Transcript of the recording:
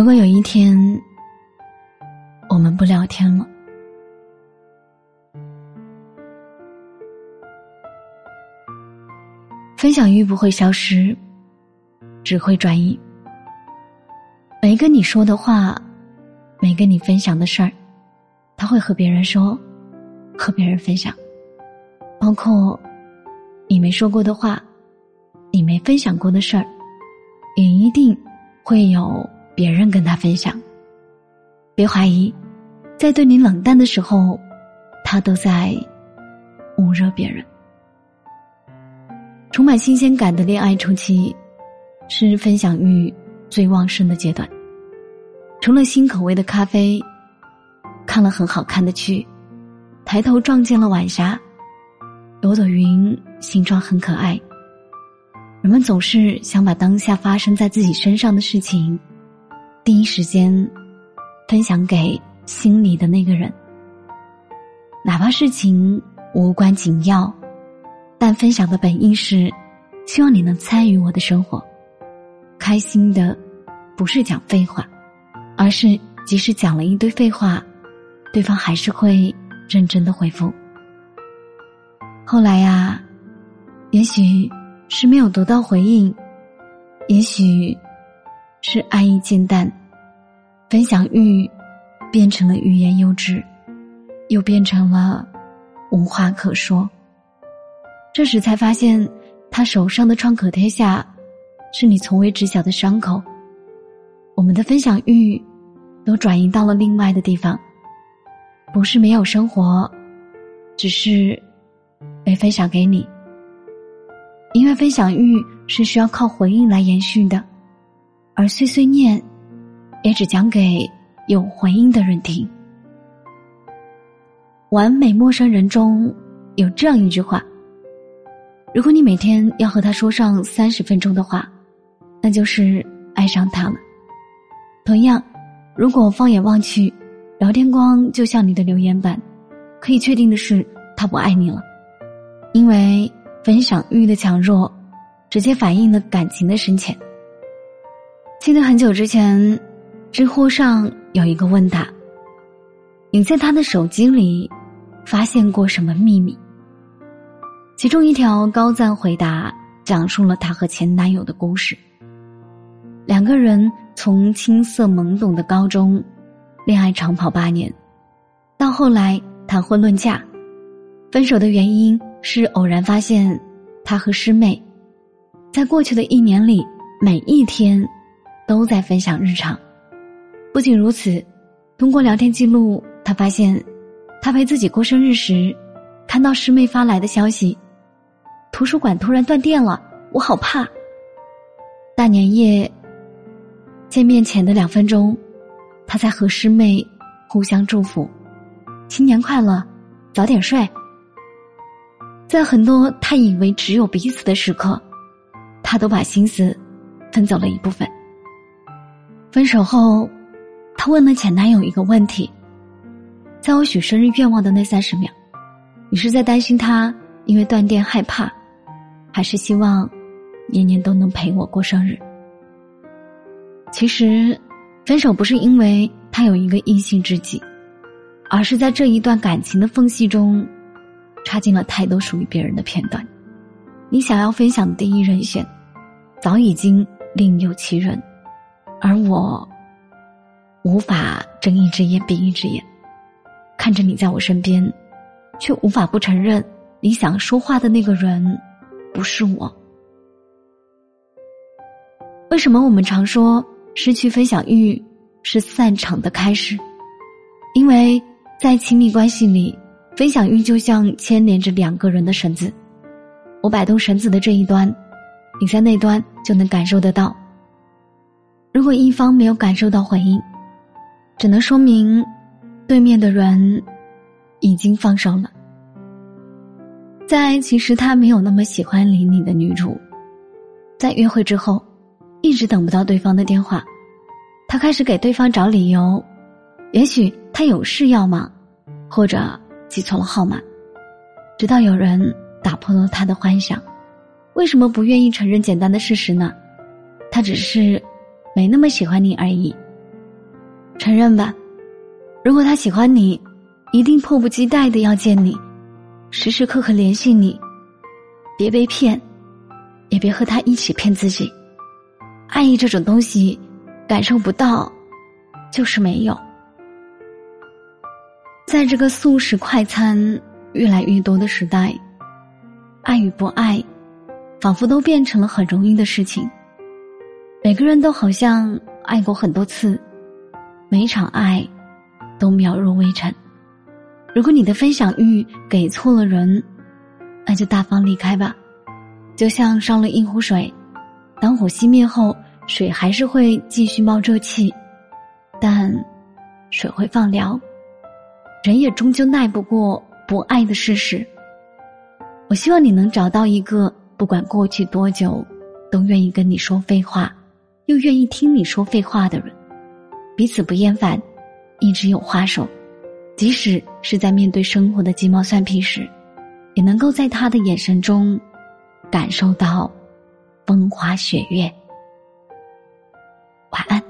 如果有一天我们不聊天了，分享欲不会消失，只会转移。每个你说的话，每个你分享的事儿，他会和别人说，和别人分享，包括你没说过的话，你没分享过的事儿，也一定会有。别人跟他分享，别怀疑，在对你冷淡的时候，他都在捂热别人。充满新鲜感的恋爱初期，是分享欲最旺盛的阶段。除了新口味的咖啡，看了很好看的剧，抬头撞见了晚霞，有朵云形状很可爱。人们总是想把当下发生在自己身上的事情。第一时间分享给心里的那个人，哪怕事情无关紧要，但分享的本意是希望你能参与我的生活，开心的不是讲废话，而是即使讲了一堆废话，对方还是会认真的回复。后来呀，也许是没有得到回应，也许。是爱意渐淡，分享欲变成了欲言又止，又变成了无话可说。这时才发现，他手上的创可贴下，是你从未知晓的伤口。我们的分享欲都转移到了另外的地方，不是没有生活，只是没分享给你。因为分享欲是需要靠回应来延续的。而碎碎念，也只讲给有回应的人听。完美陌生人中有这样一句话：如果你每天要和他说上三十分钟的话，那就是爱上他了。同样，如果放眼望去，聊天框就像你的留言板，可以确定的是，他不爱你了，因为分享欲的强弱，直接反映了感情的深浅。记得很久之前，知乎上有一个问答：“你在他的手机里发现过什么秘密？”其中一条高赞回答讲述了她和前男友的故事。两个人从青涩懵懂的高中，恋爱长跑八年，到后来谈婚论嫁，分手的原因是偶然发现他和师妹，在过去的一年里每一天。都在分享日常。不仅如此，通过聊天记录，他发现，他陪自己过生日时，看到师妹发来的消息：“图书馆突然断电了，我好怕。”大年夜见面前的两分钟，他在和师妹互相祝福：“新年快乐，早点睡。”在很多他以为只有彼此的时刻，他都把心思分走了一部分。分手后，他问了前男友一个问题：“在我许生日愿望的那三十秒，你是在担心他因为断电害怕，还是希望年年都能陪我过生日？”其实，分手不是因为他有一个异性知己，而是在这一段感情的缝隙中，插进了太多属于别人的片段。你想要分享的第一人选，早已经另有其人。而我无法睁一只眼闭一只眼，看着你在我身边，却无法不承认你想说话的那个人不是我。为什么我们常说失去分享欲是散场的开始？因为在亲密关系里，分享欲就像牵连着两个人的绳子，我摆动绳子的这一端，你在那端就能感受得到。如果一方没有感受到回应，只能说明对面的人已经放手了。在其实他没有那么喜欢理你的女主，在约会之后，一直等不到对方的电话，他开始给对方找理由，也许他有事要忙，或者。记错了号码，直到有人打破了他的幻想。为什么不愿意承认简单的事实呢？他只是没那么喜欢你而已。承认吧，如果他喜欢你，一定迫不及待的要见你，时时刻刻联系你。别被骗，也别和他一起骗自己。爱意这种东西，感受不到，就是没有。在这个速食快餐越来越多的时代，爱与不爱，仿佛都变成了很容易的事情。每个人都好像爱过很多次，每一场爱都渺若微尘。如果你的分享欲给错了人，那就大方离开吧。就像烧了一壶水，当火熄灭后，水还是会继续冒热气，但水会放凉。人也终究耐不过不爱的事实。我希望你能找到一个不管过去多久，都愿意跟你说废话，又愿意听你说废话的人，彼此不厌烦，一直有话说，即使是在面对生活的鸡毛蒜皮时，也能够在他的眼神中，感受到风花雪月。晚安。